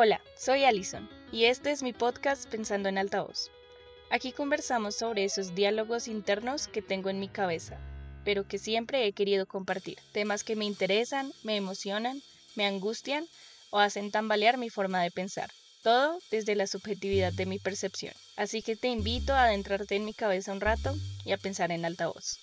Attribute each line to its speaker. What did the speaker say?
Speaker 1: Hola, soy Alison y este es mi podcast Pensando en Altavoz. Aquí conversamos sobre esos diálogos internos que tengo en mi cabeza, pero que siempre he querido compartir. Temas que me interesan, me emocionan, me angustian o hacen tambalear mi forma de pensar. Todo desde la subjetividad de mi percepción. Así que te invito a adentrarte en mi cabeza un rato y a pensar en altavoz.